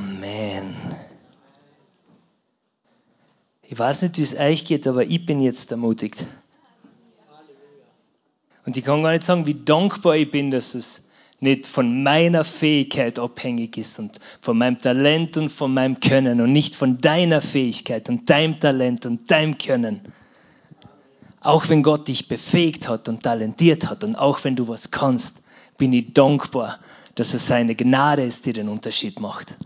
Amen. Ich weiß nicht, wie es euch geht, aber ich bin jetzt ermutigt. Und ich kann gar nicht sagen, wie dankbar ich bin, dass es nicht von meiner Fähigkeit abhängig ist und von meinem Talent und von meinem Können und nicht von deiner Fähigkeit und deinem Talent und deinem Können. Auch wenn Gott dich befähigt hat und talentiert hat und auch wenn du was kannst, bin ich dankbar, dass es seine Gnade ist, die den Unterschied macht.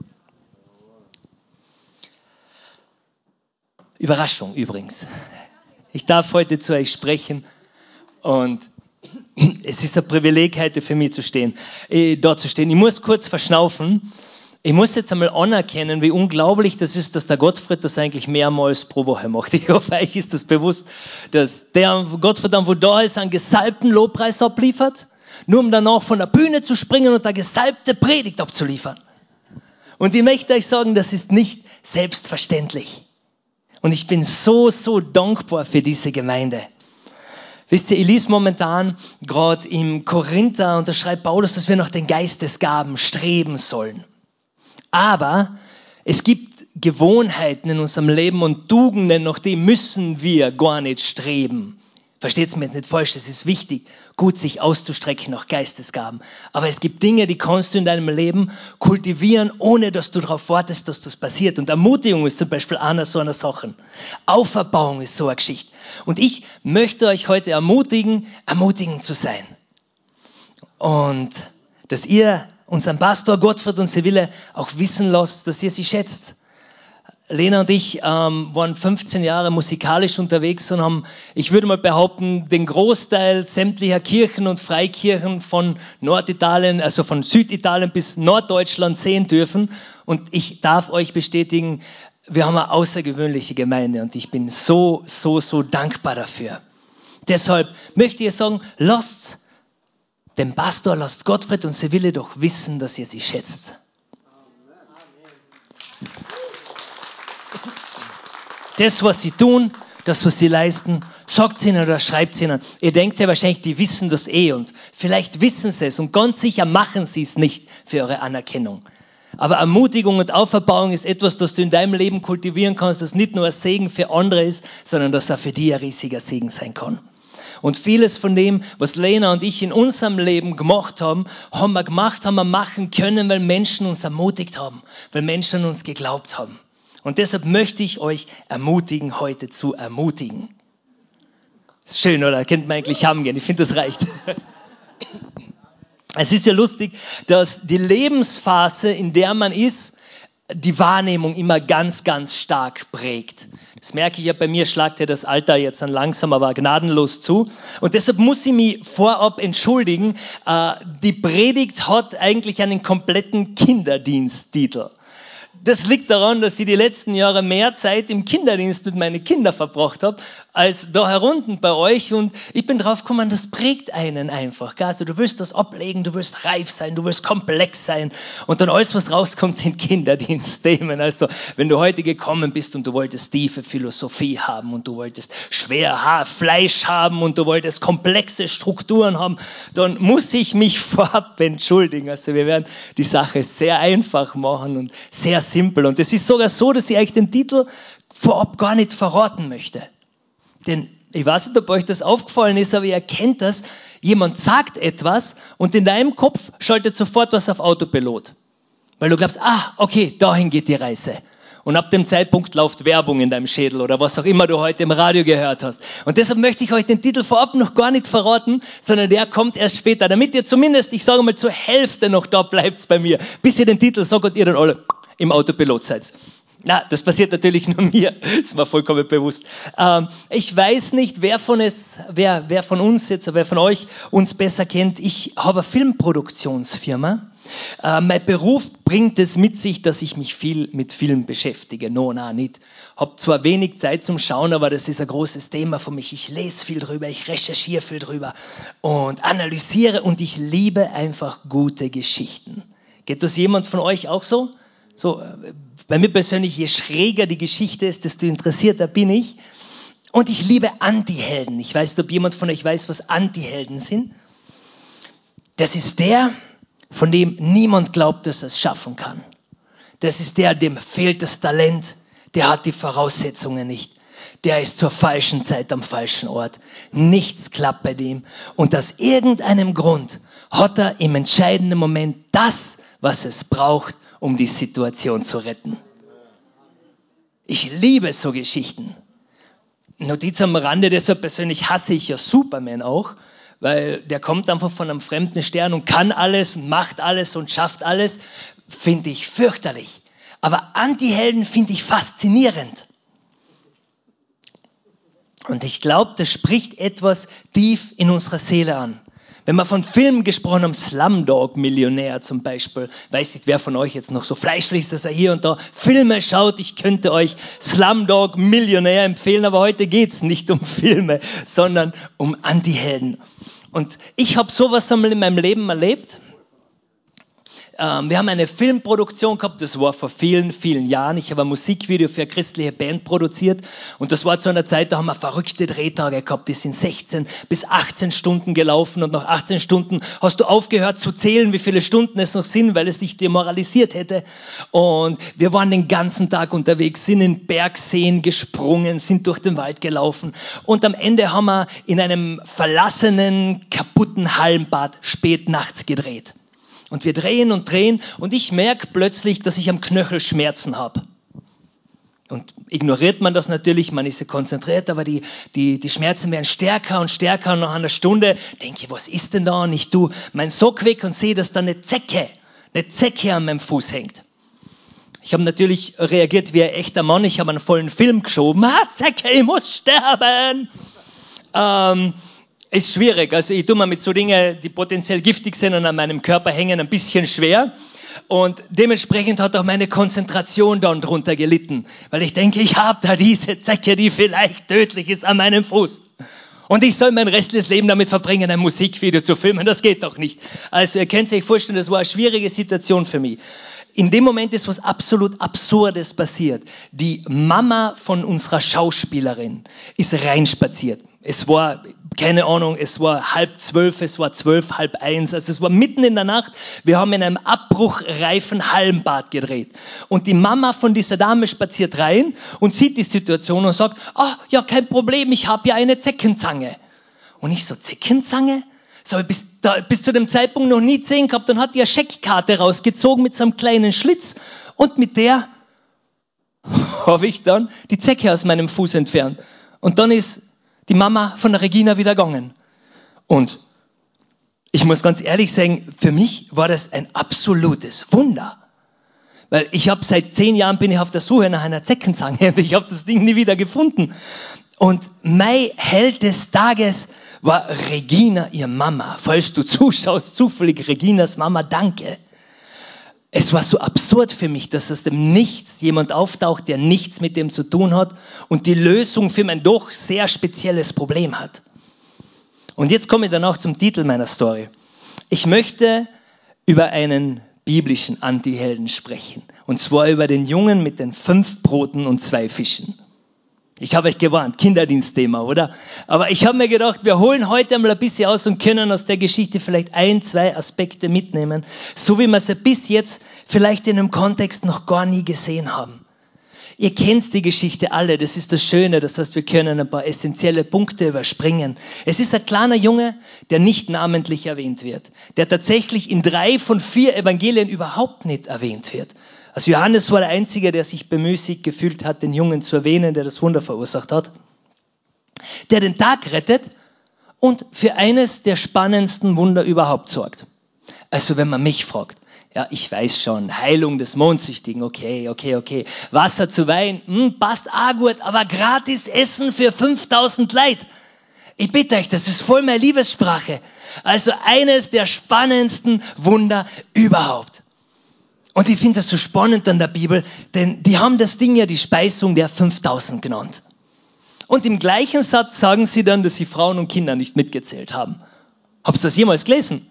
Überraschung übrigens. Ich darf heute zu euch sprechen und es ist ein Privileg, heute für mich zu stehen, äh, dort zu stehen. Ich muss kurz verschnaufen. Ich muss jetzt einmal anerkennen, wie unglaublich das ist, dass der Gottfried das eigentlich mehrmals pro Woche macht. Ich hoffe, euch ist das bewusst, dass der Gottfried dann, wo da ist, einen gesalbten Lobpreis abliefert, nur um danach von der Bühne zu springen und eine gesalbte Predigt abzuliefern. Und ich möchte euch sagen, das ist nicht selbstverständlich. Und ich bin so, so dankbar für diese Gemeinde. Wisst ihr, ich lese momentan gerade im Korinther und da schreibt Paulus, dass wir nach den Geistesgaben streben sollen. Aber es gibt Gewohnheiten in unserem Leben und Tugenden, nach denen müssen wir gar nicht streben. Versteht es mir jetzt nicht falsch, es ist wichtig, gut sich auszustrecken nach Geistesgaben. Aber es gibt Dinge, die kannst du in deinem Leben kultivieren, ohne dass du darauf wartest, dass das passiert. Und Ermutigung ist zum Beispiel einer so einer Sache. Auferbauung ist so eine Geschichte. Und ich möchte euch heute ermutigen, ermutigend zu sein. Und dass ihr unseren Pastor Gottfried und Seville auch wissen lasst, dass ihr sie schätzt. Lena und ich ähm, waren 15 Jahre musikalisch unterwegs und haben, ich würde mal behaupten, den Großteil sämtlicher Kirchen und Freikirchen von Norditalien, also von Süditalien bis Norddeutschland sehen dürfen. Und ich darf euch bestätigen, wir haben eine außergewöhnliche Gemeinde und ich bin so, so, so dankbar dafür. Deshalb möchte ich sagen, lasst den Pastor, lasst Gottfried und Seville doch wissen, dass ihr sie schätzt. Das, was sie tun, das, was sie leisten, sagt ihnen oder schreibt ihnen. Ihr denkt ja wahrscheinlich, die wissen das eh und vielleicht wissen sie es und ganz sicher machen sie es nicht für eure Anerkennung. Aber Ermutigung und Auferbauung ist etwas, das du in deinem Leben kultivieren kannst, das nicht nur ein Segen für andere ist, sondern das auch für dich ein riesiger Segen sein kann. Und vieles von dem, was Lena und ich in unserem Leben gemacht haben, haben wir gemacht, haben wir machen können, weil Menschen uns ermutigt haben, weil Menschen uns geglaubt haben. Und deshalb möchte ich euch ermutigen, heute zu ermutigen. Ist schön, oder? Kennt man eigentlich haben gehen. Ich finde, das reicht. Es ist ja lustig, dass die Lebensphase, in der man ist, die Wahrnehmung immer ganz, ganz stark prägt. Das merke ich ja bei mir, schlagt ja das Alter jetzt dann langsam, aber gnadenlos zu. Und deshalb muss ich mich vorab entschuldigen. Äh, die Predigt hat eigentlich einen kompletten Kinderdiensttitel. Das liegt daran, dass ich die letzten Jahre mehr Zeit im Kinderdienst mit meinen Kindern verbracht habe, als da herunten bei euch. Und ich bin drauf gekommen, das prägt einen einfach. Also du willst das ablegen, du willst reif sein, du willst komplex sein. Und dann alles, was rauskommt, sind Kinderdienstthemen. Also wenn du heute gekommen bist und du wolltest tiefe Philosophie haben und du wolltest schwer Fleisch haben und du wolltest komplexe Strukturen haben, dann muss ich mich vorab entschuldigen. Also wir werden die Sache sehr einfach machen und sehr simpel. Und es ist sogar so, dass ich euch den Titel vorab gar nicht verraten möchte. Denn ich weiß nicht, ob euch das aufgefallen ist, aber ihr erkennt das. Jemand sagt etwas und in deinem Kopf schaltet sofort was auf Autopilot. Weil du glaubst, ah, okay, dahin geht die Reise. Und ab dem Zeitpunkt läuft Werbung in deinem Schädel oder was auch immer du heute im Radio gehört hast. Und deshalb möchte ich euch den Titel vorab noch gar nicht verraten, sondern der kommt erst später, damit ihr zumindest, ich sage mal, zur Hälfte noch da bleibt bei mir. Bis ihr den Titel sagt und ihr dann alle im Autopilot seid. Na, das passiert natürlich nur mir, ist mir vollkommen bewusst. Ähm, ich weiß nicht, wer von, es, wer, wer von uns jetzt, wer von euch uns besser kennt. Ich habe eine Filmproduktionsfirma. Äh, mein Beruf bringt es mit sich, dass ich mich viel mit Film beschäftige. No, na, nicht. Hab zwar wenig Zeit zum Schauen, aber das ist ein großes Thema für mich. Ich lese viel drüber, ich recherchiere viel drüber und analysiere und ich liebe einfach gute Geschichten. Geht das jemand von euch auch so? So, bei mir persönlich, je schräger die Geschichte ist, desto interessierter bin ich. Und ich liebe Antihelden. Ich weiß nicht, ob jemand von euch weiß, was Antihelden sind. Das ist der, von dem niemand glaubt, dass er es schaffen kann. das ist der, dem fehlt das Talent, der hat die Voraussetzungen nicht. Der ist zur falschen Zeit am falschen Ort. Nichts klappt bei dem. Und aus irgendeinem Grund hat er im entscheidenden Moment das, was es braucht, um die Situation zu retten. Ich liebe so Geschichten. Notiz am Rande, deshalb persönlich hasse ich ja Superman auch, weil der kommt einfach von einem fremden Stern und kann alles und macht alles und schafft alles, finde ich fürchterlich. Aber Anti-Helden finde ich faszinierend. Und ich glaube, das spricht etwas tief in unserer Seele an. Wenn wir von Filmen gesprochen haben, Slumdog Millionär zum Beispiel, weiß nicht, wer von euch jetzt noch so fleischlich ist, dass er hier und da Filme schaut. Ich könnte euch Slumdog Millionär empfehlen, aber heute geht's nicht um Filme, sondern um Antihelden. Und ich habe sowas einmal in meinem Leben erlebt. Ähm, wir haben eine Filmproduktion gehabt, das war vor vielen, vielen Jahren. Ich habe ein Musikvideo für eine christliche Band produziert und das war zu einer Zeit, da haben wir verrückte Drehtage gehabt. Die sind 16 bis 18 Stunden gelaufen und nach 18 Stunden hast du aufgehört zu zählen, wie viele Stunden es noch sind, weil es dich demoralisiert hätte. Und wir waren den ganzen Tag unterwegs, sind in Bergseen gesprungen, sind durch den Wald gelaufen und am Ende haben wir in einem verlassenen, kaputten Hallenbad spät nachts gedreht. Und wir drehen und drehen und ich merke plötzlich, dass ich am Knöchel Schmerzen habe. Und ignoriert man das natürlich, man ist ja konzentriert, aber die, die, die Schmerzen werden stärker und stärker und nach einer Stunde denke ich, was ist denn da? Und ich tue mein Sock weg und sehe, dass da eine Zecke, eine Zecke an meinem Fuß hängt. Ich habe natürlich reagiert wie ein echter Mann, ich habe einen vollen Film geschoben. Ah, Zecke, ich muss sterben! Ähm, ist schwierig. Also ich tue mir mit so Dingen, die potenziell giftig sind und an meinem Körper hängen, ein bisschen schwer. Und dementsprechend hat auch meine Konzentration dann drunter gelitten, weil ich denke, ich habe da diese Zecke, die vielleicht tödlich ist an meinem Fuß. Und ich soll mein restliches Leben damit verbringen, ein Musikvideo zu filmen. Das geht doch nicht. Also ihr könnt euch vorstellen, das war eine schwierige Situation für mich. In dem Moment ist was absolut Absurdes passiert. Die Mama von unserer Schauspielerin ist reinspaziert. Es war, keine Ahnung, es war halb zwölf, es war zwölf, halb eins. Also es war mitten in der Nacht. Wir haben in einem abbruchreifen Hallenbad gedreht. Und die Mama von dieser Dame spaziert rein und sieht die Situation und sagt, ah, ja, kein Problem, ich habe ja eine Zeckenzange. Und ich so, Zeckenzange? Ich bis, da, bis zu dem Zeitpunkt noch nie gesehen gehabt. Dann hat die eine Scheckkarte rausgezogen mit so einem kleinen Schlitz und mit der habe ich dann die Zecke aus meinem Fuß entfernt. Und dann ist die Mama von der Regina wieder gegangen. Und ich muss ganz ehrlich sagen, für mich war das ein absolutes Wunder. Weil ich habe seit zehn Jahren bin ich auf der Suche nach einer Zeckenzange und ich habe das Ding nie wieder gefunden. Und mein Held des Tages war Regina, ihr Mama. Falls du zuschaust, zufällig Reginas Mama, danke. Es war so absurd für mich, dass aus dem Nichts jemand auftaucht, der nichts mit dem zu tun hat und die Lösung für mein doch sehr spezielles Problem hat. Und jetzt komme ich dann auch zum Titel meiner Story. Ich möchte über einen biblischen Antihelden sprechen. Und zwar über den Jungen mit den fünf Broten und zwei Fischen. Ich habe euch gewarnt, Kinderdienstthema, oder? Aber ich habe mir gedacht, wir holen heute einmal ein bisschen aus und können aus der Geschichte vielleicht ein, zwei Aspekte mitnehmen, so wie wir sie bis jetzt vielleicht in einem Kontext noch gar nie gesehen haben. Ihr kennt die Geschichte alle, das ist das Schöne, das heißt, wir können ein paar essentielle Punkte überspringen. Es ist ein kleiner Junge, der nicht namentlich erwähnt wird, der tatsächlich in drei von vier Evangelien überhaupt nicht erwähnt wird. Also Johannes war der Einzige, der sich bemüßigt gefühlt hat, den Jungen zu erwähnen, der das Wunder verursacht hat. Der den Tag rettet und für eines der spannendsten Wunder überhaupt sorgt. Also wenn man mich fragt, ja, ich weiß schon, Heilung des Mondsüchtigen, okay, okay, okay. Wasser zu Wein, hm, passt auch gut, aber gratis Essen für 5000 Leid. Ich bitte euch, das ist voll meine Liebessprache. Also eines der spannendsten Wunder überhaupt. Und ich finde das so spannend an der Bibel, denn die haben das Ding ja die Speisung der 5000 genannt. Und im gleichen Satz sagen sie dann, dass sie Frauen und Kinder nicht mitgezählt haben. Habst du das jemals gelesen?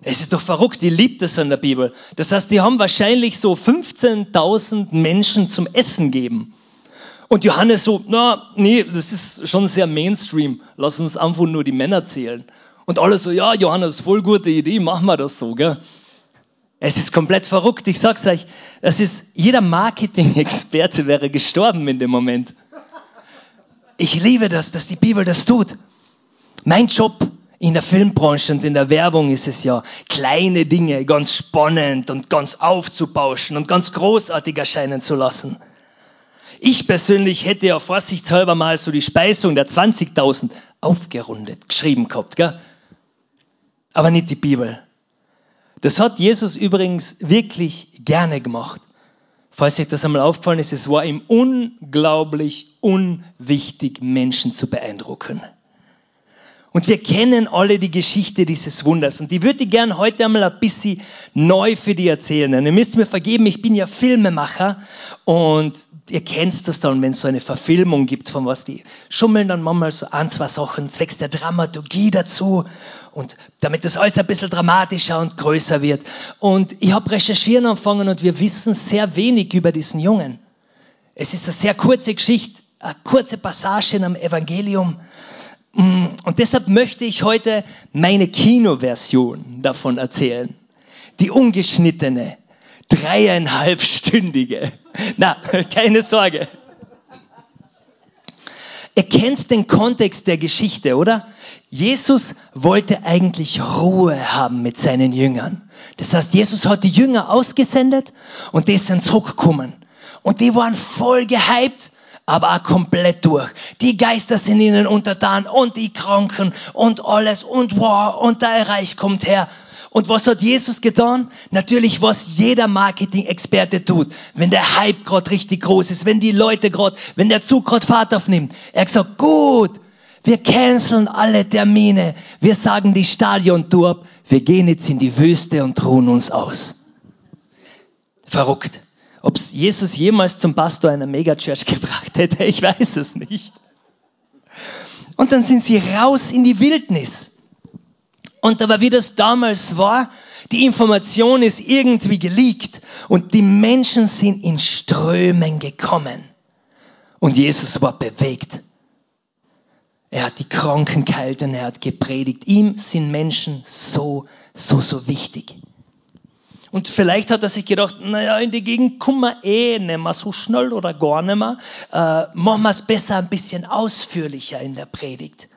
Es ist doch verrückt, die liebt es an der Bibel. Das heißt, die haben wahrscheinlich so 15.000 Menschen zum Essen geben. Und Johannes so, na, nee, das ist schon sehr Mainstream. Lass uns einfach nur die Männer zählen. Und alle so, ja, Johannes, voll gute Idee, machen wir das so, gell? Es ist komplett verrückt. Ich sag's euch, das ist, jeder Marketing-Experte wäre gestorben in dem Moment. Ich liebe das, dass die Bibel das tut. Mein Job in der Filmbranche und in der Werbung ist es ja, kleine Dinge ganz spannend und ganz aufzubauschen und ganz großartig erscheinen zu lassen. Ich persönlich hätte ja vorsichtshalber mal so die Speisung der 20.000 aufgerundet geschrieben gehabt, gell? aber nicht die Bibel. Das hat Jesus übrigens wirklich gerne gemacht. Falls euch das einmal auffallen ist, es war ihm unglaublich unwichtig, Menschen zu beeindrucken. Und wir kennen alle die Geschichte dieses Wunders. Und die würde ich gern heute einmal ein bisschen neu für die erzählen. Und ihr müsst mir vergeben, ich bin ja Filmemacher und ihr kennt das dann, wenn es so eine Verfilmung gibt von was, die schummeln dann manchmal so ein, zwei Sachen zwecks der Dramaturgie dazu und damit das alles ein bisschen dramatischer und größer wird. Und ich habe recherchieren angefangen und wir wissen sehr wenig über diesen Jungen. Es ist eine sehr kurze Geschichte, eine kurze Passage in einem Evangelium. Mm, und deshalb möchte ich heute meine Kinoversion davon erzählen. Die ungeschnittene, dreieinhalbstündige. Na, keine Sorge. Ihr kennt den Kontext der Geschichte, oder? Jesus wollte eigentlich Ruhe haben mit seinen Jüngern. Das heißt, Jesus hat die Jünger ausgesendet und die sind zurückgekommen. Und die waren voll gehypt, aber auch komplett durch. Die Geister sind ihnen untertan und die Kranken und alles und wow, und der Reich kommt her. Und was hat Jesus getan? Natürlich, was jeder Marketing-Experte tut, wenn der Hype gerade richtig groß ist, wenn die Leute gerade, wenn der Zug gerade Fahrt aufnimmt. Er hat gesagt, gut, wir canceln alle Termine, wir sagen die Stadion-Tour ab, wir gehen jetzt in die Wüste und ruhen uns aus. Verrückt. Ob Jesus jemals zum Pastor einer Megachurch gebracht hätte, ich weiß es nicht. Und dann sind sie raus in die Wildnis. Und aber wie das damals war, die Information ist irgendwie geleakt und die Menschen sind in Strömen gekommen. Und Jesus war bewegt. Er hat die Kranken geheilt und er hat gepredigt. Ihm sind Menschen so, so, so wichtig. Und vielleicht hat er sich gedacht, naja, in die Gegend kommen wir eh nicht mehr so schnell oder gar nicht mehr. Äh, machen wir es besser ein bisschen ausführlicher in der Predigt.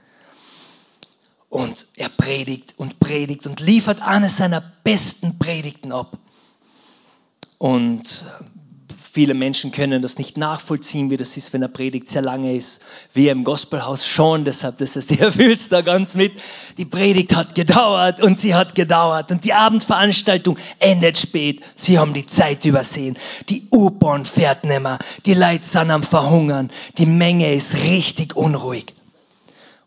Und er predigt und predigt und liefert eine seiner besten Predigten ab. Und viele Menschen können das nicht nachvollziehen, wie das ist, wenn eine Predigt sehr lange ist. Wir im Gospelhaus schon, deshalb das ist der fühlst da ganz mit. Die Predigt hat gedauert und sie hat gedauert und die Abendveranstaltung endet spät. Sie haben die Zeit übersehen. Die U-Bahn fährt nimmer. Die Leute sind am Verhungern. Die Menge ist richtig unruhig.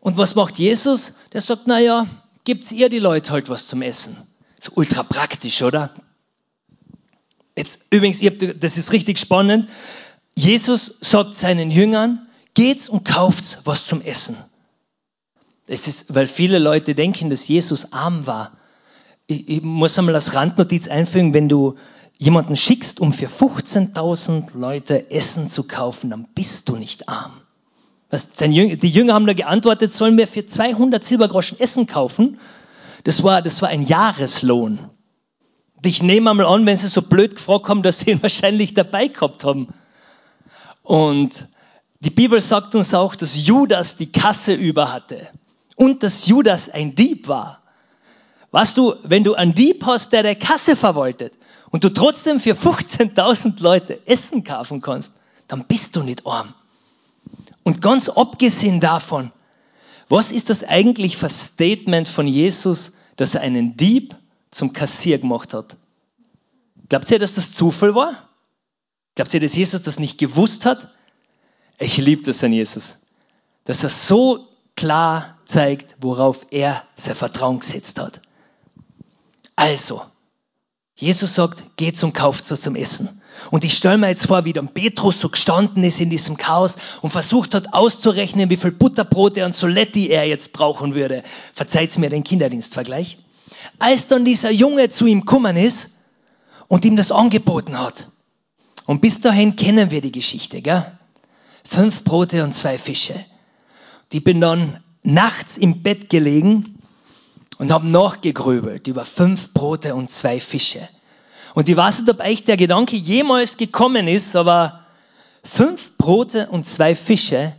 Und was macht Jesus? Der sagt, na ja, gibt's ihr die Leute halt was zum Essen. Das ist ultra praktisch, oder? Jetzt übrigens, habt, das ist richtig spannend. Jesus sagt seinen Jüngern, geht's und kauft's was zum Essen. Das ist, weil viele Leute denken, dass Jesus arm war. Ich, ich muss einmal als Randnotiz einfügen, wenn du jemanden schickst, um für 15.000 Leute Essen zu kaufen, dann bist du nicht arm. Was, die Jünger haben da geantwortet, sollen wir für 200 Silbergroschen Essen kaufen? Das war, das war ein Jahreslohn. Ich nehme einmal an, wenn sie so blöd gefragt haben, dass sie ihn wahrscheinlich dabei gehabt haben. Und die Bibel sagt uns auch, dass Judas die Kasse über hatte und dass Judas ein Dieb war. Weißt du, wenn du einen Dieb hast, der der Kasse verwaltet und du trotzdem für 15.000 Leute Essen kaufen kannst, dann bist du nicht arm. Und ganz abgesehen davon, was ist das eigentlich für Statement von Jesus, dass er einen Dieb zum Kassier gemacht hat? Glaubt ihr, dass das Zufall war? Glaubt ihr, dass Jesus das nicht gewusst hat? Ich liebe das an Jesus, dass er so klar zeigt, worauf er sein Vertrauen gesetzt hat. Also, Jesus sagt, geht zum kauft was zum Essen. Und ich stelle mir jetzt vor, wie dann Petrus so gestanden ist in diesem Chaos und versucht hat auszurechnen, wie viel Butterbrote und Soletti er jetzt brauchen würde. Verzeiht mir den Kinderdienstvergleich. Als dann dieser Junge zu ihm gekommen ist und ihm das angeboten hat. Und bis dahin kennen wir die Geschichte, gell? Fünf Brote und zwei Fische. Die bin dann nachts im Bett gelegen und haben nachgegrübelt über fünf Brote und zwei Fische. Und ich weiß nicht, ob euch der Gedanke jemals gekommen ist, aber fünf Brote und zwei Fische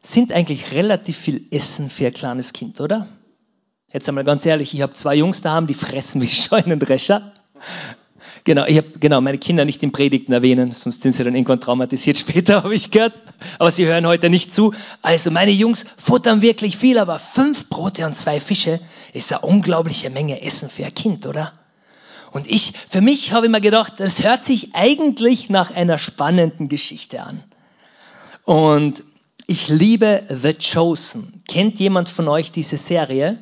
sind eigentlich relativ viel Essen für ein kleines Kind, oder? Jetzt einmal ganz ehrlich, ich habe zwei Jungs daheim, die fressen wie Scheunendrescher. Genau, ich habe genau meine Kinder nicht in Predigten erwähnen, sonst sind sie dann irgendwann traumatisiert später, habe ich gehört. Aber sie hören heute nicht zu. Also meine Jungs futtern wirklich viel, aber fünf Brote und zwei Fische ist eine unglaubliche Menge Essen für ein Kind, oder? Und ich, für mich habe ich mir gedacht, das hört sich eigentlich nach einer spannenden Geschichte an. Und ich liebe The Chosen. Kennt jemand von euch diese Serie?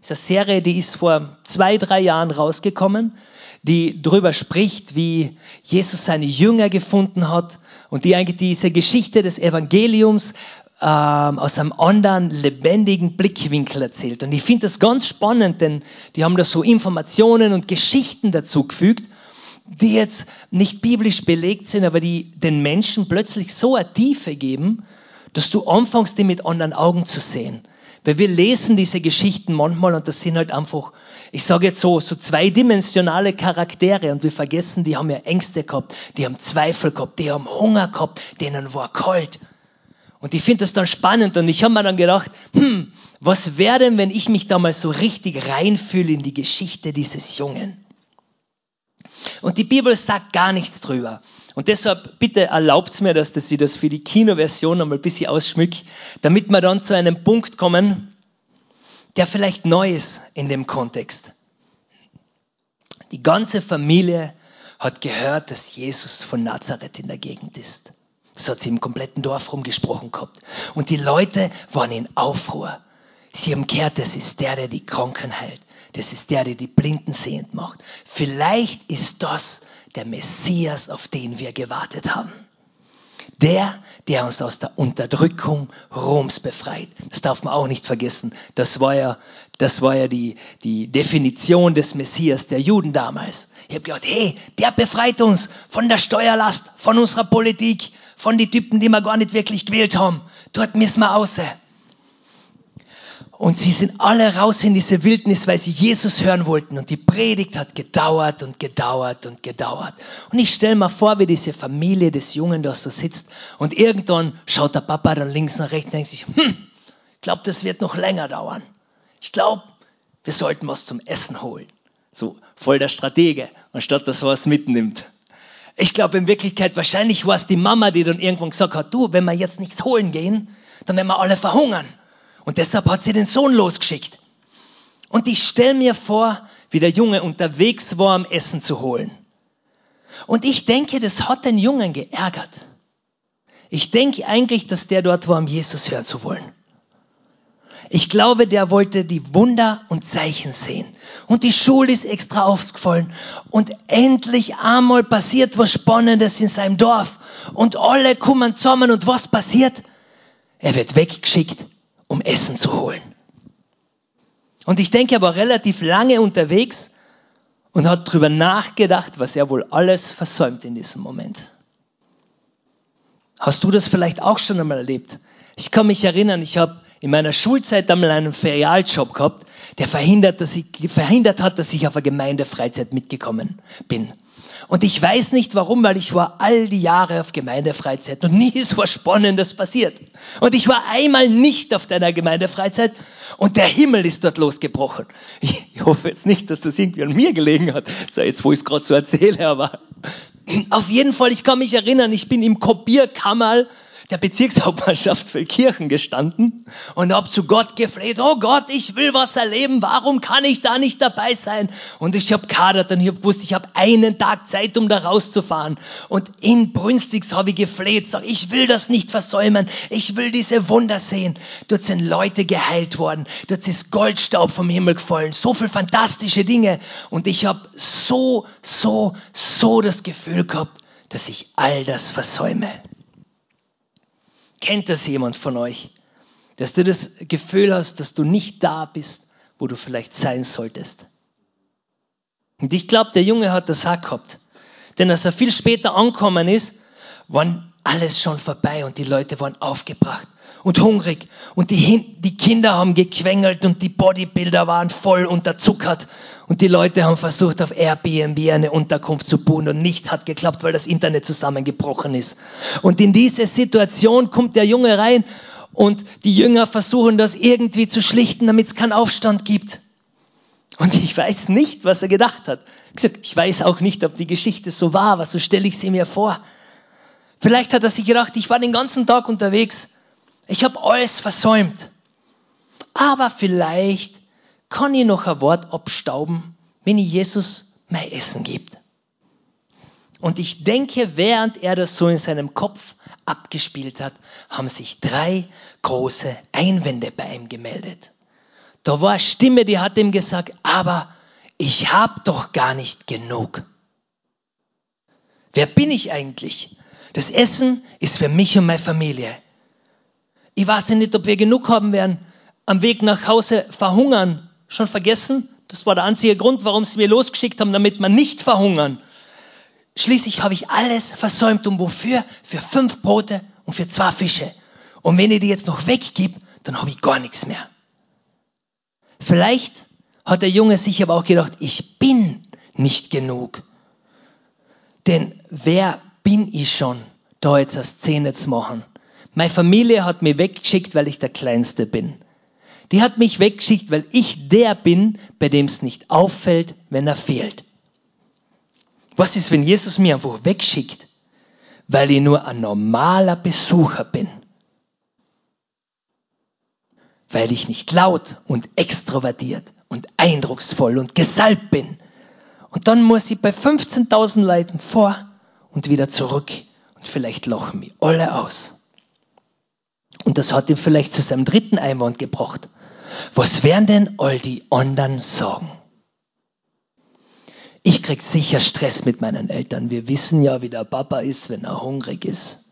Das ist eine Serie, die ist vor zwei, drei Jahren rausgekommen die darüber spricht, wie Jesus seine Jünger gefunden hat und die eigentlich diese Geschichte des Evangeliums ähm, aus einem anderen lebendigen Blickwinkel erzählt. Und ich finde das ganz spannend, denn die haben da so Informationen und Geschichten dazu gefügt, die jetzt nicht biblisch belegt sind, aber die den Menschen plötzlich so eine Tiefe geben, dass du anfängst, die mit anderen Augen zu sehen. Weil wir lesen diese Geschichten manchmal und das sind halt einfach, ich sage jetzt so, so zweidimensionale Charaktere und wir vergessen, die haben ja Ängste gehabt, die haben Zweifel gehabt, die haben Hunger gehabt, denen war kalt. Und ich finde das dann spannend und ich habe mir dann gedacht, hm, was wäre denn, wenn ich mich da mal so richtig reinfühle in die Geschichte dieses Jungen? Und die Bibel sagt gar nichts drüber. Und deshalb bitte erlaubt mir das, dass ich das für die Kinoversion einmal ein bisschen ausschmücke, damit wir dann zu einem Punkt kommen, der vielleicht neu ist in dem Kontext. Die ganze Familie hat gehört, dass Jesus von Nazareth in der Gegend ist. Das hat sie im kompletten Dorf rumgesprochen gehabt. Und die Leute waren in Aufruhr. Sie haben gehört, das ist der, der die Kranken heilt. Das ist der, der die Blinden sehend macht. Vielleicht ist das der Messias, auf den wir gewartet haben. Der, der uns aus der Unterdrückung Roms befreit. Das darf man auch nicht vergessen. Das war ja, das war ja die, die Definition des Messias der Juden damals. Ich habe gedacht, hey, der befreit uns von der Steuerlast, von unserer Politik, von den Typen, die wir gar nicht wirklich gewählt haben. Dort müssen wir außer. Und sie sind alle raus in diese Wildnis, weil sie Jesus hören wollten. Und die Predigt hat gedauert und gedauert und gedauert. Und ich stelle mir vor, wie diese Familie des Jungen da so sitzt. Und irgendwann schaut der Papa dann links nach rechts und denkt sich, hm, ich glaube, das wird noch länger dauern. Ich glaube, wir sollten was zum Essen holen. So voll der Stratege, anstatt dass er was mitnimmt. Ich glaube in Wirklichkeit, wahrscheinlich war es die Mama, die dann irgendwann gesagt hat, du, wenn wir jetzt nichts holen gehen, dann werden wir alle verhungern. Und deshalb hat sie den Sohn losgeschickt. Und ich stelle mir vor, wie der Junge unterwegs war, um Essen zu holen. Und ich denke, das hat den Jungen geärgert. Ich denke eigentlich, dass der dort war, um Jesus hören zu wollen. Ich glaube, der wollte die Wunder und Zeichen sehen. Und die Schule ist extra aufgefallen. Und endlich einmal passiert was Spannendes in seinem Dorf. Und alle kommen zusammen. Und was passiert? Er wird weggeschickt um Essen zu holen. Und ich denke, er war relativ lange unterwegs und hat darüber nachgedacht, was er wohl alles versäumt in diesem Moment. Hast du das vielleicht auch schon einmal erlebt? Ich kann mich erinnern, ich habe in meiner Schulzeit einmal einen Ferialjob gehabt, der verhindert, dass ich, verhindert hat, dass ich auf eine Gemeindefreizeit mitgekommen bin. Und ich weiß nicht warum, weil ich war all die Jahre auf Gemeindefreizeit und nie ist was Spannendes passiert. Und ich war einmal nicht auf deiner Gemeindefreizeit und der Himmel ist dort losgebrochen. Ich, hoffe jetzt nicht, dass das irgendwie an mir gelegen hat. So, jetzt, wo ich es gerade so erzähle, aber auf jeden Fall, ich kann mich erinnern, ich bin im Kopierkammer der Bezirkshauptmannschaft für Kirchen gestanden und habe zu Gott gefleht, oh Gott, ich will was erleben, warum kann ich da nicht dabei sein? Und ich habe kadert und ich habe gewusst, ich habe einen Tag Zeit, um da rauszufahren. Und inbrünstig habe ich gefleht, sag, ich will das nicht versäumen, ich will diese Wunder sehen. Dort sind Leute geheilt worden, dort ist Goldstaub vom Himmel gefallen, so viel fantastische Dinge. Und ich habe so, so, so das Gefühl gehabt, dass ich all das versäume. Kennt das jemand von euch? Dass du das Gefühl hast, dass du nicht da bist, wo du vielleicht sein solltest. Und ich glaube, der Junge hat das auch gehabt. Denn als er viel später angekommen ist, waren alles schon vorbei und die Leute waren aufgebracht und hungrig und die, die Kinder haben gequengelt und die Bodybuilder waren voll unterzuckert Und die Leute haben versucht, auf Airbnb eine Unterkunft zu buchen und nichts hat geklappt, weil das Internet zusammengebrochen ist. Und in diese Situation kommt der Junge rein und die Jünger versuchen das irgendwie zu schlichten, damit es keinen Aufstand gibt. Und ich weiß nicht, was er gedacht hat. Ich weiß auch nicht, ob die Geschichte so war, aber so stelle ich sie mir vor. Vielleicht hat er sich gedacht, ich war den ganzen Tag unterwegs. Ich habe alles versäumt. Aber vielleicht kann ich noch ein Wort abstauben, wenn ich Jesus mein Essen gibt. Und ich denke, während er das so in seinem Kopf abgespielt hat, haben sich drei große Einwände bei ihm gemeldet. Da war eine Stimme, die hat ihm gesagt, aber ich habe doch gar nicht genug. Wer bin ich eigentlich? Das Essen ist für mich und meine Familie. Ich weiß ja nicht, ob wir genug haben werden. Am Weg nach Hause verhungern Schon vergessen? Das war der einzige Grund, warum sie mir losgeschickt haben, damit wir nicht verhungern. Schließlich habe ich alles versäumt. Und wofür? Für fünf Brote und für zwei Fische. Und wenn ich die jetzt noch weggib, dann habe ich gar nichts mehr. Vielleicht hat der Junge sich aber auch gedacht, ich bin nicht genug. Denn wer bin ich schon, da jetzt eine Szene zu machen? Meine Familie hat mich weggeschickt, weil ich der Kleinste bin. Die hat mich weggeschickt, weil ich der bin, bei dem es nicht auffällt, wenn er fehlt. Was ist, wenn Jesus mich einfach wegschickt, weil ich nur ein normaler Besucher bin? Weil ich nicht laut und extrovertiert und eindrucksvoll und gesalbt bin. Und dann muss ich bei 15.000 Leuten vor und wieder zurück und vielleicht lachen mich alle aus. Und das hat ihn vielleicht zu seinem dritten Einwand gebracht. Was werden denn all die anderen sagen? Ich krieg sicher Stress mit meinen Eltern. Wir wissen ja, wie der Papa ist, wenn er hungrig ist.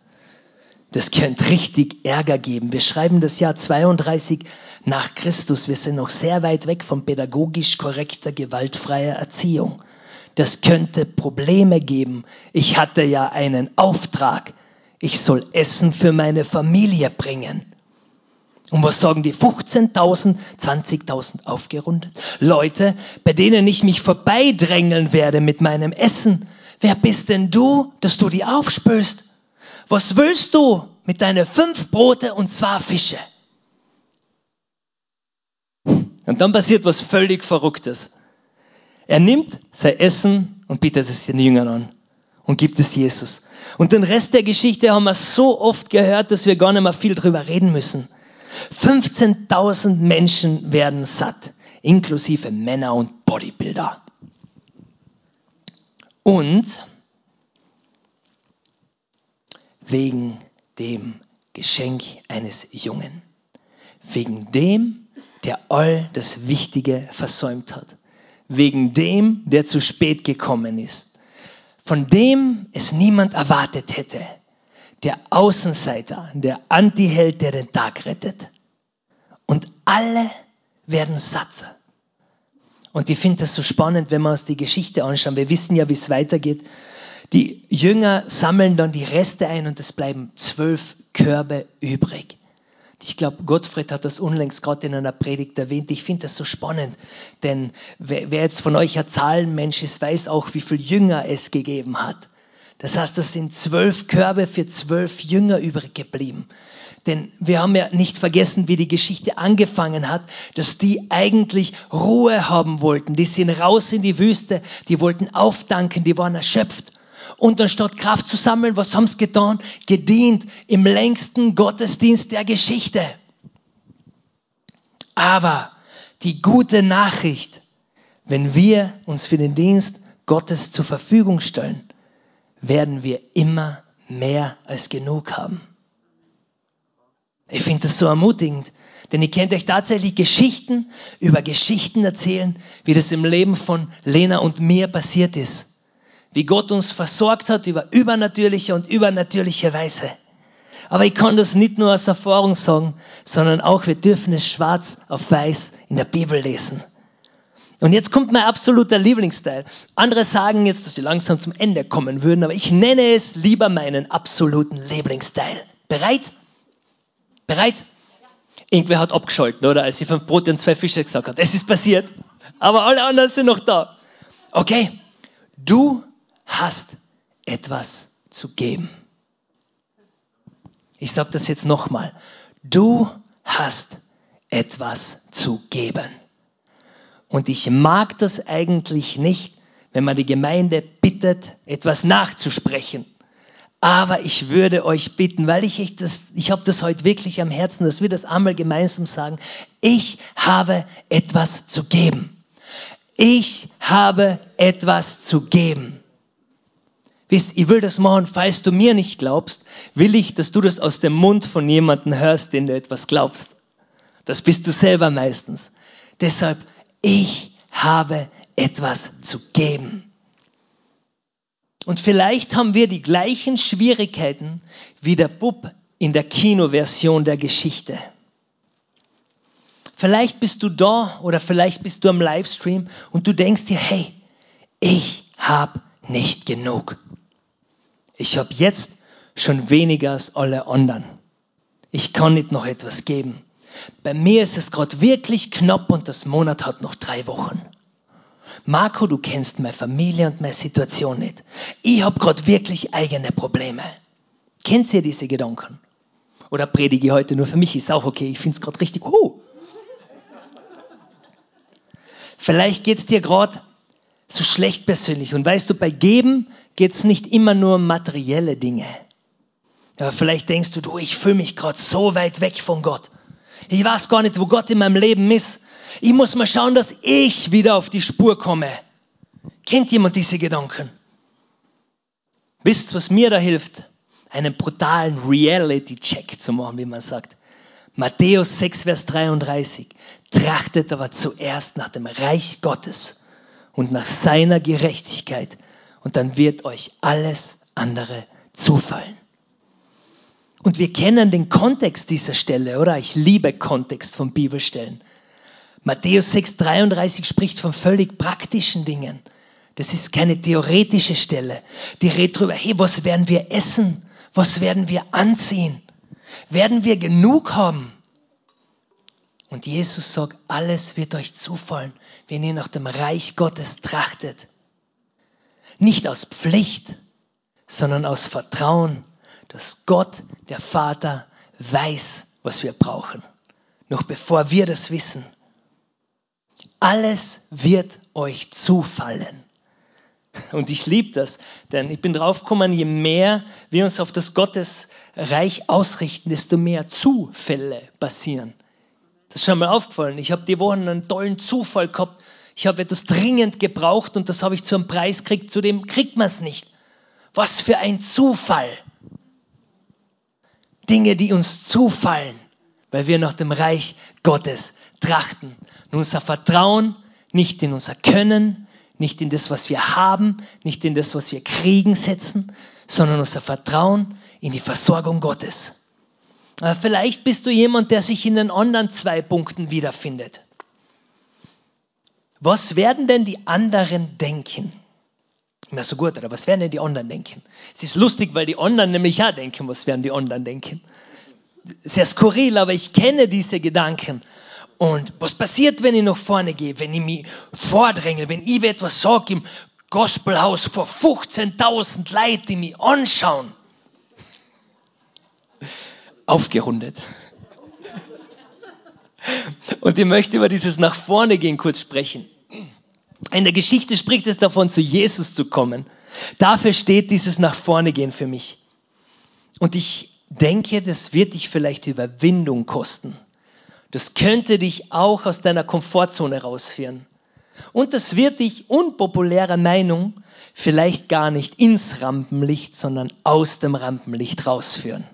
Das könnte richtig Ärger geben. Wir schreiben das Jahr 32 nach Christus. Wir sind noch sehr weit weg von pädagogisch korrekter, gewaltfreier Erziehung. Das könnte Probleme geben. Ich hatte ja einen Auftrag. Ich soll Essen für meine Familie bringen. Und was sagen die 15.000, 20.000 aufgerundet? Leute, bei denen ich mich vorbeidrängeln werde mit meinem Essen. Wer bist denn du, dass du die aufspülst? Was willst du mit deinen fünf Brote und zwei Fische? Und dann passiert was völlig Verrücktes. Er nimmt sein Essen und bietet es den Jüngern an und gibt es Jesus. Und den Rest der Geschichte haben wir so oft gehört, dass wir gar nicht mehr viel drüber reden müssen. 15.000 Menschen werden satt, inklusive Männer und Bodybuilder. Und wegen dem Geschenk eines Jungen. Wegen dem, der all das Wichtige versäumt hat. Wegen dem, der zu spät gekommen ist. Von dem es niemand erwartet hätte der Außenseiter, der Antiheld, der den Tag rettet. Und alle werden satt. Und ich finde das so spannend, wenn wir uns die Geschichte anschauen. Wir wissen ja, wie es weitergeht. Die Jünger sammeln dann die Reste ein und es bleiben zwölf Körbe übrig. Ich glaube, Gottfried hat das unlängst gerade in einer Predigt erwähnt. Ich finde das so spannend, denn wer jetzt von euch ein Zahlenmensch ist, weiß auch, wie viel Jünger es gegeben hat. Das heißt, das sind zwölf Körbe für zwölf Jünger übrig geblieben. Denn wir haben ja nicht vergessen, wie die Geschichte angefangen hat, dass die eigentlich Ruhe haben wollten. Die sind raus in die Wüste, die wollten aufdanken, die waren erschöpft. Und anstatt Kraft zu sammeln, was haben sie getan? Gedient im längsten Gottesdienst der Geschichte. Aber die gute Nachricht, wenn wir uns für den Dienst Gottes zur Verfügung stellen, werden wir immer mehr als genug haben. Ich finde das so ermutigend, denn ihr könnt euch tatsächlich Geschichten über Geschichten erzählen, wie das im Leben von Lena und mir passiert ist. Wie Gott uns versorgt hat über übernatürliche und übernatürliche Weise. Aber ich kann das nicht nur aus Erfahrung sagen, sondern auch wir dürfen es schwarz auf weiß in der Bibel lesen. Und jetzt kommt mein absoluter Lieblingsteil. Andere sagen jetzt, dass sie langsam zum Ende kommen würden, aber ich nenne es lieber meinen absoluten Lieblingsteil. Bereit? Bereit? Irgendwer hat abgeschalten, oder? Als sie fünf Brote und zwei Fische gesagt hat. Es ist passiert. aber alle anderen sind noch da. Okay, du hast etwas zu geben. Ich sage das jetzt nochmal. Du hast etwas zu geben. Und ich mag das eigentlich nicht, wenn man die Gemeinde bittet, etwas nachzusprechen. Aber ich würde euch bitten, weil ich das, ich habe das heute wirklich am Herzen, dass wir das einmal gemeinsam sagen. Ich habe etwas zu geben. Ich habe etwas zu geben. Wisst, ich will das machen, falls du mir nicht glaubst, will ich, dass du das aus dem Mund von jemandem hörst, den du etwas glaubst. Das bist du selber meistens. Deshalb, ich habe etwas zu geben. Und vielleicht haben wir die gleichen Schwierigkeiten wie der Bub in der Kinoversion der Geschichte. Vielleicht bist du da oder vielleicht bist du am Livestream und du denkst dir, hey, ich habe nicht genug. Ich habe jetzt schon weniger als alle anderen. Ich kann nicht noch etwas geben. Bei mir ist es gerade wirklich knapp und das Monat hat noch drei Wochen. Marco, du kennst meine Familie und meine Situation nicht. Ich habe gerade wirklich eigene Probleme. Kennt ihr diese Gedanken? Oder predige ich heute nur für mich? Ist auch okay. Ich finde es gerade richtig. Uh. Vielleicht geht es dir gerade so schlecht persönlich. Und weißt du, bei Geben geht es nicht immer nur um materielle Dinge. Aber vielleicht denkst du, du, ich fühle mich gerade so weit weg von Gott. Ich weiß gar nicht, wo Gott in meinem Leben ist. Ich muss mal schauen, dass ich wieder auf die Spur komme. Kennt jemand diese Gedanken? Wisst, was mir da hilft? Einen brutalen Reality-Check zu machen, wie man sagt. Matthäus 6, Vers 33. Trachtet aber zuerst nach dem Reich Gottes und nach seiner Gerechtigkeit und dann wird euch alles andere zufallen. Und wir kennen den Kontext dieser Stelle, oder? Ich liebe Kontext von Bibelstellen. Matthäus 6,33 spricht von völlig praktischen Dingen. Das ist keine theoretische Stelle. Die redet darüber, hey, was werden wir essen? Was werden wir anziehen? Werden wir genug haben? Und Jesus sagt, alles wird euch zufallen, wenn ihr nach dem Reich Gottes trachtet. Nicht aus Pflicht, sondern aus Vertrauen, dass Gott, der Vater, weiß, was wir brauchen. Noch bevor wir das wissen. Alles wird euch zufallen. Und ich liebe das, denn ich bin draufgekommen, je mehr wir uns auf das Gottesreich ausrichten, desto mehr Zufälle passieren. Das ist schon mal aufgefallen. Ich habe die Woche einen tollen Zufall gehabt. Ich habe etwas dringend gebraucht und das habe ich zu einem Preis gekriegt, zu dem kriegt man es nicht. Was für ein Zufall. Dinge, die uns zufallen, weil wir nach dem Reich Gottes trachten. Und unser Vertrauen nicht in unser Können, nicht in das, was wir haben, nicht in das, was wir kriegen setzen, sondern unser Vertrauen in die Versorgung Gottes. Vielleicht bist du jemand, der sich in den anderen zwei Punkten wiederfindet. Was werden denn die anderen denken? Na so gut, oder was werden denn die anderen denken? Es ist lustig, weil die anderen nämlich auch denken, was werden die anderen denken. Sehr skurril, aber ich kenne diese Gedanken. Und was passiert, wenn ich nach vorne gehe, wenn ich mich vordränge, wenn ich etwas sage im Gospelhaus vor 15.000 Leuten, die mich anschauen? Aufgerundet. Und ich möchte über dieses nach vorne gehen kurz sprechen. In der Geschichte spricht es davon, zu Jesus zu kommen. Dafür steht dieses nach vorne gehen für mich. Und ich denke, das wird dich vielleicht Überwindung kosten. Das könnte dich auch aus deiner Komfortzone rausführen. Und das wird dich unpopulärer Meinung vielleicht gar nicht ins Rampenlicht, sondern aus dem Rampenlicht rausführen.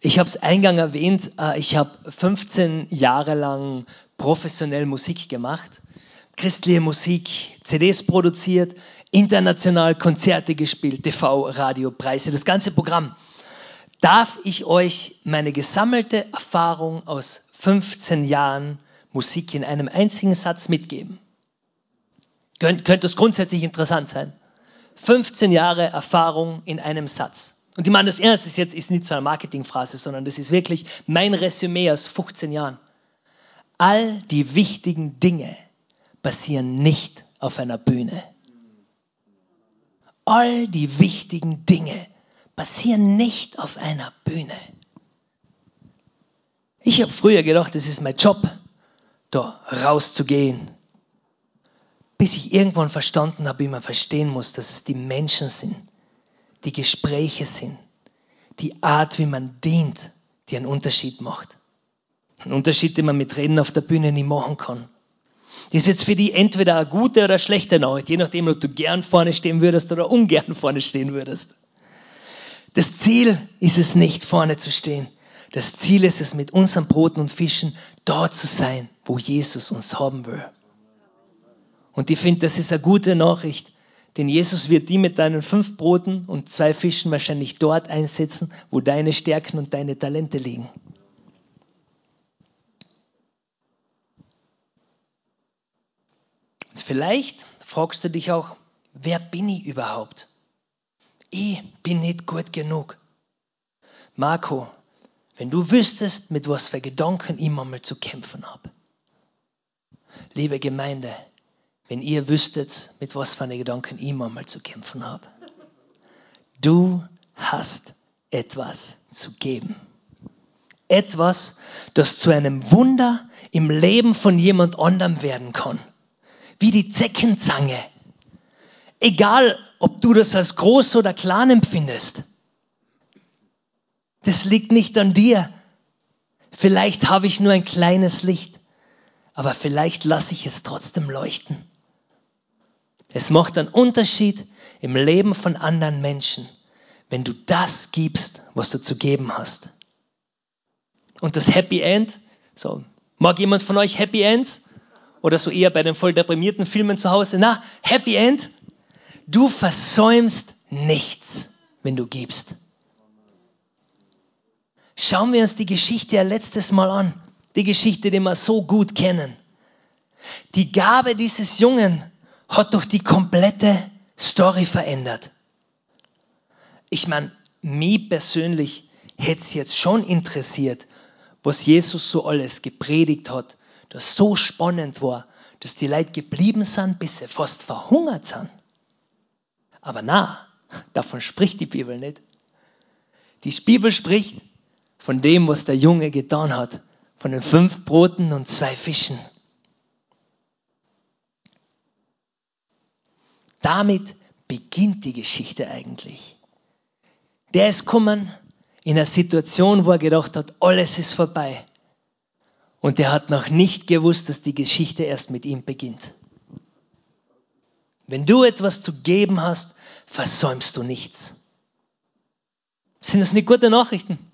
Ich habe es eingang erwähnt, äh, ich habe 15 Jahre lang professionell Musik gemacht, christliche Musik, CDs produziert, international Konzerte gespielt, TV, Radio, Preise, das ganze Programm. Darf ich euch meine gesammelte Erfahrung aus 15 Jahren Musik in einem einzigen Satz mitgeben. Könnt, könnte es grundsätzlich interessant sein. 15 Jahre Erfahrung in einem Satz. Und ich meine, das Ernst ist jetzt ist nicht so eine Marketingphrase, sondern das ist wirklich mein Resümee aus 15 Jahren. All die wichtigen Dinge passieren nicht auf einer Bühne. All die wichtigen Dinge passieren nicht auf einer Bühne. Ich habe früher gedacht, es ist mein Job, da rauszugehen. Bis ich irgendwann verstanden habe, wie man verstehen muss, dass es die Menschen sind, die Gespräche sind, die Art, wie man dient, die einen Unterschied macht. Ein Unterschied, den man mit Reden auf der Bühne nie machen kann. Das ist jetzt für die entweder eine gute oder eine schlechte Nachricht, je nachdem, ob du gern vorne stehen würdest oder ungern vorne stehen würdest. Das Ziel ist es nicht, vorne zu stehen. Das Ziel ist es, mit unseren Broten und Fischen dort zu sein, wo Jesus uns haben will. Und ich finde, das ist eine gute Nachricht, denn Jesus wird die mit deinen fünf Broten und zwei Fischen wahrscheinlich dort einsetzen, wo deine Stärken und deine Talente liegen. Und vielleicht fragst du dich auch, wer bin ich überhaupt? Ich bin nicht gut genug. Marco, wenn du wüsstest, mit was für Gedanken ich manchmal zu kämpfen habe. Liebe Gemeinde, wenn ihr wüsstet, mit was für Gedanken ich manchmal zu kämpfen habe. Du hast etwas zu geben. Etwas, das zu einem Wunder im Leben von jemand anderem werden kann wie die Zeckenzange. Egal, ob du das als groß oder klein empfindest. Das liegt nicht an dir. Vielleicht habe ich nur ein kleines Licht, aber vielleicht lasse ich es trotzdem leuchten. Es macht einen Unterschied im Leben von anderen Menschen, wenn du das gibst, was du zu geben hast. Und das Happy End, so, mag jemand von euch Happy Ends? oder so eher bei den voll deprimierten Filmen zu Hause. Na, Happy End. Du versäumst nichts, wenn du gibst. Schauen wir uns die Geschichte ja letztes Mal an. Die Geschichte, die wir so gut kennen. Die Gabe dieses Jungen hat doch die komplette Story verändert. Ich meine, mich persönlich hätte es jetzt schon interessiert, was Jesus so alles gepredigt hat das so spannend war, dass die Leute geblieben sind, bis sie fast verhungert sind. Aber na, davon spricht die Bibel nicht. Die Bibel spricht von dem, was der Junge getan hat, von den fünf Broten und zwei Fischen. Damit beginnt die Geschichte eigentlich. Der ist gekommen in einer Situation, wo er gedacht hat, alles ist vorbei. Und er hat noch nicht gewusst, dass die Geschichte erst mit ihm beginnt. Wenn du etwas zu geben hast, versäumst du nichts. Sind das nicht gute Nachrichten?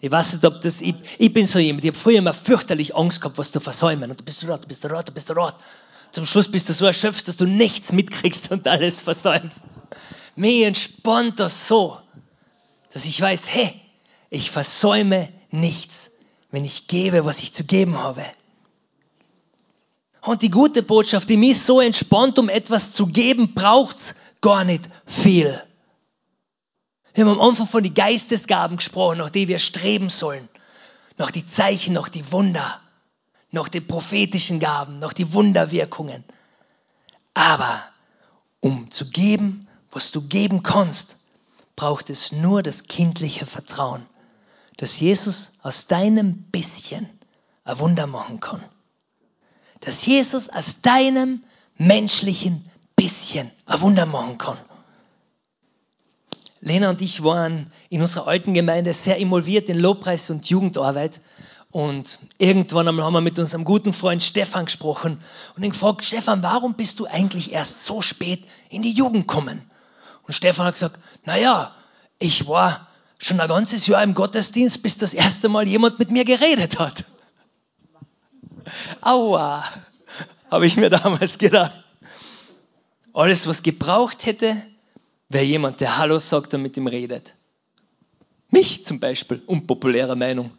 Ich weiß nicht, ob das, ich, ich bin so jemand, ich habe früher immer fürchterlich Angst gehabt, was zu versäumen. Und du bist dort, du bist dort, du bist dort. Zum Schluss bist du so erschöpft, dass du nichts mitkriegst und alles versäumst. Mir entspannt das so, dass ich weiß, hey, ich versäume nichts wenn ich gebe, was ich zu geben habe. Und die gute Botschaft, die mich so entspannt, um etwas zu geben, braucht's gar nicht viel. Wir haben am Anfang von den Geistesgaben gesprochen, nach denen wir streben sollen. Nach die Zeichen, nach die Wunder, nach die prophetischen Gaben, nach die Wunderwirkungen. Aber um zu geben, was du geben kannst, braucht es nur das kindliche Vertrauen dass Jesus aus deinem bisschen ein Wunder machen kann. Dass Jesus aus deinem menschlichen bisschen ein Wunder machen kann. Lena und ich waren in unserer alten Gemeinde sehr involviert in Lobpreis und Jugendarbeit. Und irgendwann einmal haben wir mit unserem guten Freund Stefan gesprochen und ihn gefragt, Stefan, warum bist du eigentlich erst so spät in die Jugend gekommen? Und Stefan hat gesagt, naja, ich war schon ein ganzes Jahr im Gottesdienst, bis das erste Mal jemand mit mir geredet hat. Aua, habe ich mir damals gedacht. Alles, was gebraucht hätte, wäre jemand, der Hallo sagt und mit ihm redet. Mich zum Beispiel, unpopuläre Meinung.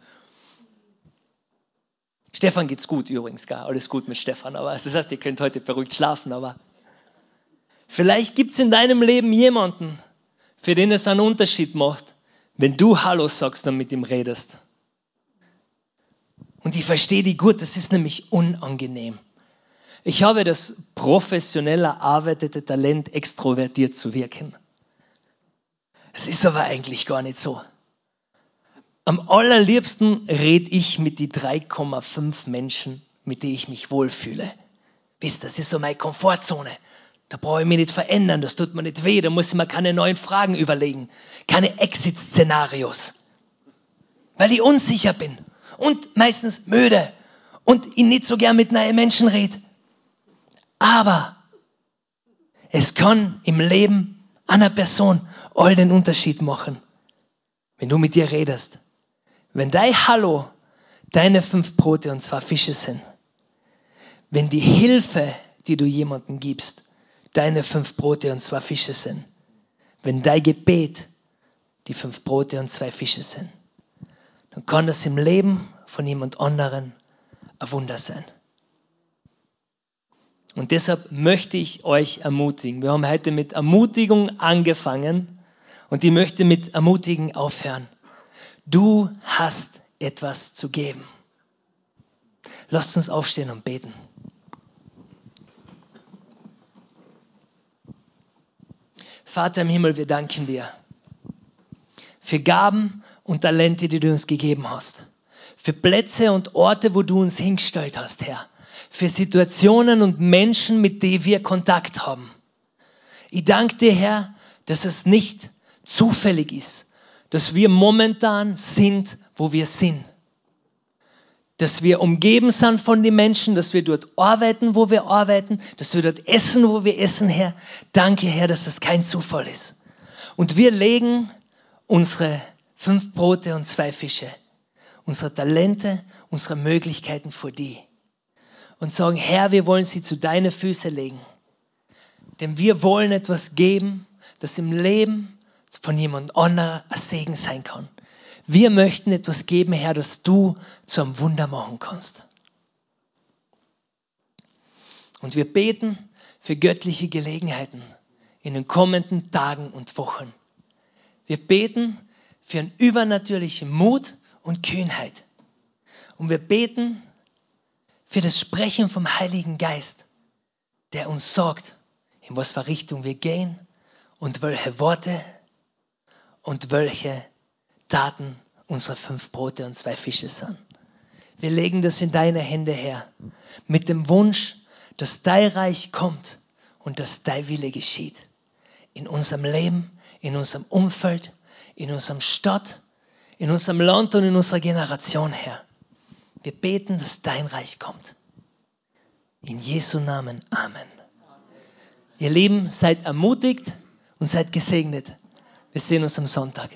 Stefan geht's gut übrigens, gar alles gut mit Stefan, aber das heißt, ihr könnt heute beruhigt schlafen, aber vielleicht gibt's in deinem Leben jemanden, für den es einen Unterschied macht, wenn du Hallo sagst und mit ihm redest. Und ich verstehe die gut, das ist nämlich unangenehm. Ich habe das professionell erarbeitete Talent, extrovertiert zu wirken. Es ist aber eigentlich gar nicht so. Am allerliebsten rede ich mit die 3,5 Menschen, mit denen ich mich wohlfühle. Wisst, das ist so meine Komfortzone. Da brauche ich mich nicht verändern, das tut mir nicht weh, da muss ich mir keine neuen Fragen überlegen, keine Exit-Szenarios. Weil ich unsicher bin und meistens müde und ich nicht so gern mit neuen Menschen rede. Aber es kann im Leben einer Person all den Unterschied machen, wenn du mit dir redest. Wenn dein Hallo deine fünf Brote und zwei Fische sind, wenn die Hilfe, die du jemandem gibst, deine fünf Brote und zwei Fische sind, wenn dein Gebet die fünf Brote und zwei Fische sind, dann kann das im Leben von jemand anderen ein Wunder sein. Und deshalb möchte ich euch ermutigen. Wir haben heute mit Ermutigung angefangen und ich möchte mit Ermutigen aufhören. Du hast etwas zu geben. Lasst uns aufstehen und beten. Vater im Himmel, wir danken dir für Gaben und Talente, die du uns gegeben hast. Für Plätze und Orte, wo du uns hingestellt hast, Herr. Für Situationen und Menschen, mit denen wir Kontakt haben. Ich danke dir, Herr, dass es nicht zufällig ist, dass wir momentan sind, wo wir sind. Dass wir umgeben sind von den Menschen, dass wir dort arbeiten, wo wir arbeiten, dass wir dort essen, wo wir essen, Herr. Danke, Herr, dass das kein Zufall ist. Und wir legen unsere fünf Brote und zwei Fische, unsere Talente, unsere Möglichkeiten vor dir und sagen, Herr, wir wollen sie zu deinen Füßen legen. Denn wir wollen etwas geben, das im Leben von jemand anderem ein Segen sein kann. Wir möchten etwas geben, Herr, das du zu einem Wunder machen kannst. Und wir beten für göttliche Gelegenheiten in den kommenden Tagen und Wochen. Wir beten für einen übernatürlichen Mut und Kühnheit. Und wir beten für das Sprechen vom Heiligen Geist, der uns sagt, in was für Richtung wir gehen und welche Worte und welche Taten unsere fünf Brote und zwei Fische sind. Wir legen das in deine Hände her, mit dem Wunsch, dass dein Reich kommt und dass dein Wille geschieht. In unserem Leben, in unserem Umfeld, in unserem Stadt, in unserem Land und in unserer Generation, Herr. Wir beten, dass dein Reich kommt. In Jesu Namen. Amen. Ihr Lieben, seid ermutigt und seid gesegnet. Wir sehen uns am Sonntag.